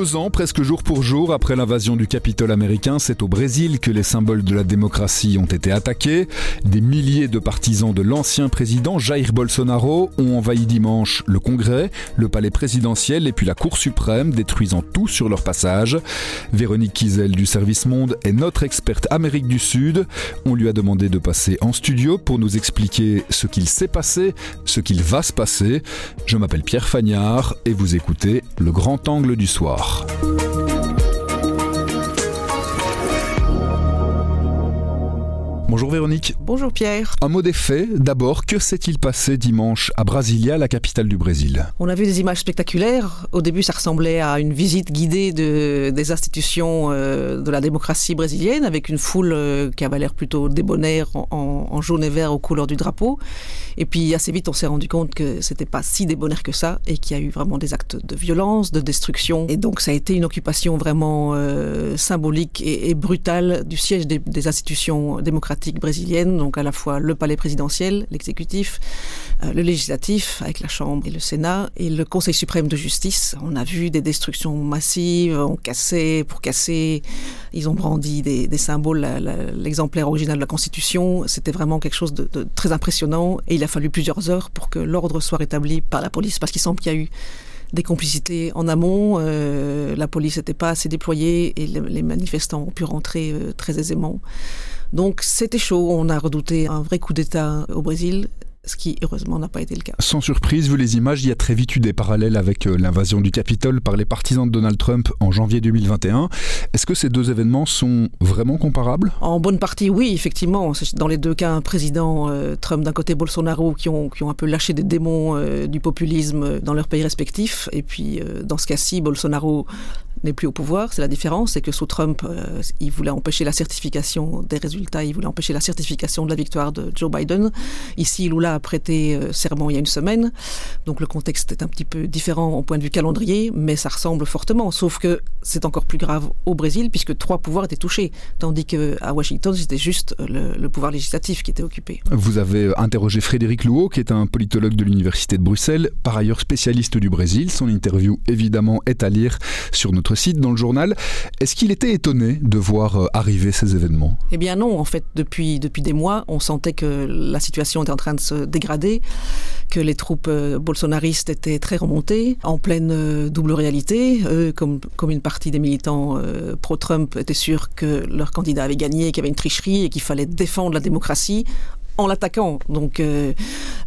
Deux ans, presque jour pour jour, après l'invasion du Capitole américain, c'est au Brésil que les symboles de la démocratie ont été attaqués. Des milliers de partisans de l'ancien président Jair Bolsonaro ont envahi dimanche le Congrès, le palais présidentiel et puis la Cour suprême, détruisant tout sur leur passage. Véronique Kizel du Service Monde est notre experte Amérique du Sud. On lui a demandé de passer en studio pour nous expliquer ce qu'il s'est passé, ce qu'il va se passer. Je m'appelle Pierre Fagnard et vous écoutez Le Grand Angle du Soir. Bonjour Véronique. Bonjour Pierre. Un mot des faits. D'abord, que s'est-il passé dimanche à Brasilia, la capitale du Brésil? On a vu des images spectaculaires. Au début, ça ressemblait à une visite guidée de, des institutions euh, de la démocratie brésilienne, avec une foule euh, qui avait l'air plutôt débonnaire en, en, jaune et vert aux couleurs du drapeau. Et puis assez vite, on s'est rendu compte que c'était pas si débonnaire que ça, et qu'il y a eu vraiment des actes de violence, de destruction. Et donc, ça a été une occupation vraiment euh, symbolique et, et, brutale du siège des, des institutions démocratiques brésilienne, donc à la fois le palais présidentiel, l'exécutif, euh, le législatif avec la Chambre et le Sénat, et le Conseil suprême de justice. On a vu des destructions massives, on cassait pour casser, ils ont brandi des, symboles, l'exemplaire original de la Constitution. C'était vraiment quelque chose de, très impressionnant, et il a fallu plusieurs heures pour que l'ordre soit rétabli par la police, parce qu'il semble qu'il y a eu des complicités en amont. Euh, la police n'était pas assez déployée et les, les, manifestants ont pu rentrer euh, très aisément. Donc c'était chaud, on a redouté un vrai coup d'État au Brésil ce qui heureusement n'a pas été le cas. Sans surprise, vu les images, il y a très vite eu des parallèles avec euh, l'invasion du Capitole par les partisans de Donald Trump en janvier 2021. Est-ce que ces deux événements sont vraiment comparables? En bonne partie, oui, effectivement. Dans les deux cas, un président euh, Trump d'un côté, Bolsonaro, qui ont, qui ont un peu lâché des démons euh, du populisme dans leurs pays respectifs. Et puis, euh, dans ce cas-ci, Bolsonaro n'est plus au pouvoir. C'est la différence, c'est que sous Trump, euh, il voulait empêcher la certification des résultats, il voulait empêcher la certification de la victoire de Joe Biden. Ici, Lula a prêté euh, serment il y a une semaine, donc le contexte est un petit peu différent au point de vue calendrier, mais ça ressemble fortement, sauf que c'est encore plus grave au Brésil, puisque trois pouvoirs étaient touchés, tandis qu'à Washington, c'était juste le, le, pouvoir législatif qui était occupé. Vous avez interrogé Frédéric Louot, qui est un politologue de l'Université de Bruxelles, par ailleurs spécialiste du Brésil. Son interview, évidemment, est à lire sur notre site dans le journal. Est-ce qu'il était étonné de voir euh, arriver ces événements? Eh bien non, en fait, depuis, depuis des mois, on sentait que la situation était en train de se dégrader, que les troupes euh, bolsonaristes étaient très remontées, en pleine euh, double réalité, eux, comme, comme une partie des militants pro-Trump étaient sûrs que leur candidat avait gagné, qu'il y avait une tricherie et qu'il fallait défendre la démocratie en l'attaquant. Donc,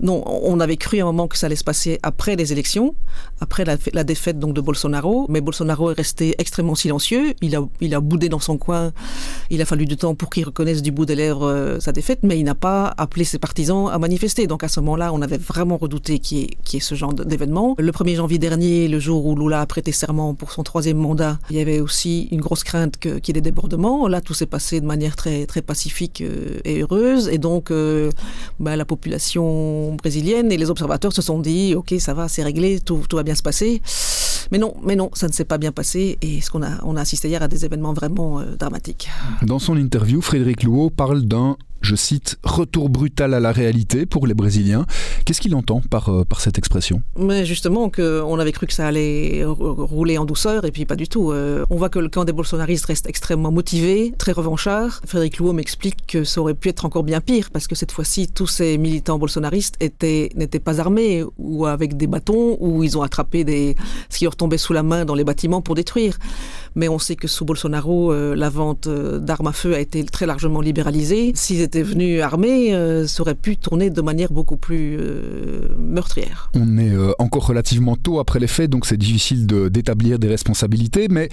non, on avait cru à un moment que ça allait se passer après les élections, après la, défaite donc de Bolsonaro. Mais Bolsonaro est resté extrêmement silencieux. Il a, il a boudé dans son coin. Il a fallu du temps pour qu'il reconnaisse du bout des lèvres euh, sa défaite, mais il n'a pas appelé ses partisans à manifester. Donc, à ce moment-là, on avait vraiment redouté qu'il y, ait ce genre d'événement. Le 1er janvier dernier, le jour où Lula a prêté serment pour son troisième mandat, il y avait aussi une grosse crainte qu'il qu y ait des débordements. Là, tout s'est passé de manière très, très pacifique euh, et heureuse. Et donc, euh, bah, la population brésilienne et les observateurs se sont dit ok ça va c'est réglé tout, tout va bien se passer. Mais non mais non ça ne s'est pas bien passé et ce qu'on a on a assisté hier à des événements vraiment euh, dramatiques. Dans son interview frédéric louot parle d'un je cite retour brutal à la réalité pour les brésiliens. Qu'est-ce qu'il entend par, euh, cette expression? Mais justement qu'on avait cru que ça allait rouler en douceur et puis pas du tout euh, on voit que le camp des bolsonaristes reste extrêmement motivé très revanchard. Frédéric louot m'explique que ça aurait pu être encore bien pire parce que cette fois-ci tous ces militants bolsonaristes étaient n'étaient pas armés ou avec des bâtons où ils ont attrapé des ce qui leur tombait sous la main dans les bâtiments pour détruire mais on sait que sous bolsonaro euh, la vente euh, d'armes à feu a été très largement libéralisée. S'ils étaient était venu armé euh, aurait pu tourner de manière beaucoup plus euh, meurtrière. On est encore relativement tôt après les faits, donc c'est difficile d'établir de, des responsabilités, mais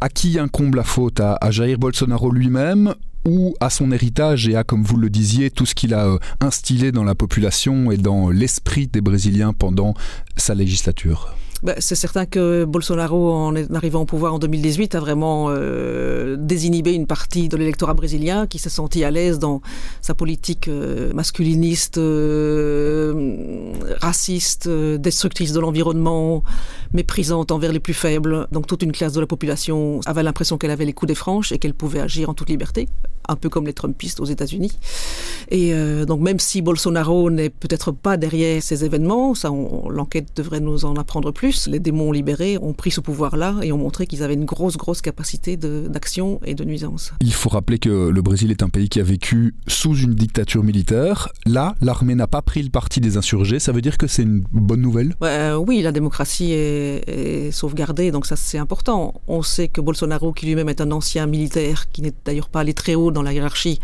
à qui incombe la faute? À, à Jair Bolsonaro lui-même ou à son héritage et à comme vous le disiez tout ce qu'il a instillé dans la population et dans l'esprit des brésiliens pendant sa législature? C'est certain que Bolsonaro en arrivant au pouvoir en 2018 a vraiment euh, désinhibé une partie de l'électorat brésilien qui s'est senti à l'aise dans sa politique euh, masculiniste euh, raciste destructrice de l'environnement méprisante envers les plus faibles. Donc toute une classe de la population avait l'impression qu'elle avait les coups des franches et qu'elle pouvait agir en toute liberté un peu comme les trumpistes aux états unis Et euh, donc même si Bolsonaro n'est peut-être pas derrière ces événements, ça, l'enquête devrait nous en apprendre plus. Les démons libérés ont pris ce pouvoir-là et ont montré qu'ils avaient une grosse, grosse capacité d'action et de nuisance. Il faut rappeler que le Brésil est un pays qui a vécu sous une dictature militaire. Là, l'armée n'a pas pris le parti des insurgés. Ça veut dire que c'est une bonne nouvelle? Euh, Oui, la démocratie est, est sauvegardée, donc ça c'est important. On sait que Bolsonaro, qui lui-même est un ancien militaire, qui n'est d'ailleurs pas allé très haut dans la hiérarchie,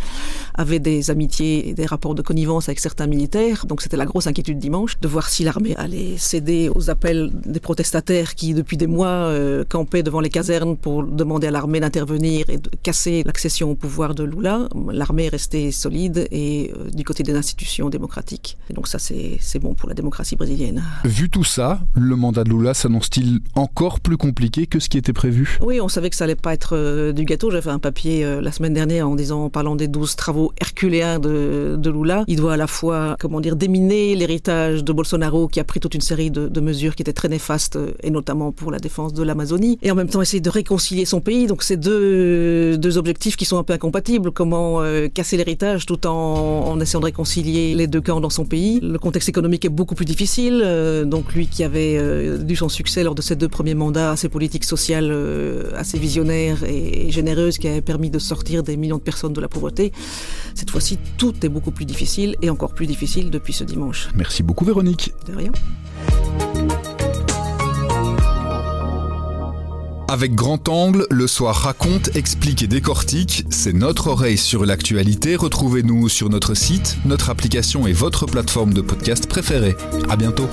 avait des amitiés et des rapports de connivence avec certains militaires. Donc c'était la grosse inquiétude dimanche de voir si l'armée allait céder aux appels des protestataires qui, depuis des mois, euh, campaient devant les casernes pour demander à l'armée d'intervenir et de casser l'accession au pouvoir de Lula. L'armée est restée solide et euh, du côté des institutions démocratiques. Et donc ça, c'est bon pour la démocratie brésilienne. Vu tout ça, le mandat de Lula s'annonce-t-il encore plus compliqué que ce qui était prévu? Oui, on savait que ça allait pas être euh, du gâteau. J'ai fait un papier la semaine dernière en disant, en parlant des 12 travaux herculéens de, de, Lula. Il doit à la fois, comment dire, déminer l'héritage de Bolsonaro qui a pris toute une série de, mesures qui étaient très néfastes et notamment pour la défense de l'Amazonie et en même temps essayer de réconcilier son pays. Donc c'est deux, deux objectifs qui sont un peu incompatibles. Comment euh, casser l'héritage tout en, essayant de réconcilier les deux camps dans son pays. Le contexte économique est beaucoup plus difficile. Euh, donc lui qui avait euh, dû son succès lors de ses deux premiers mandats, ses politiques sociales assez visionnaires et, et généreuses qui avaient permis de sortir des millions de personnes de la pauvreté, cette fois-ci tout est beaucoup plus difficile et encore plus difficile depuis ce dimanche. Merci beaucoup Véronique. De rien. Avec grand angle, le soir raconte, explique et décortique. C'est notre oreille sur l'actualité. Retrouvez-nous sur notre site, notre application et votre plateforme de podcast préférée. À bientôt.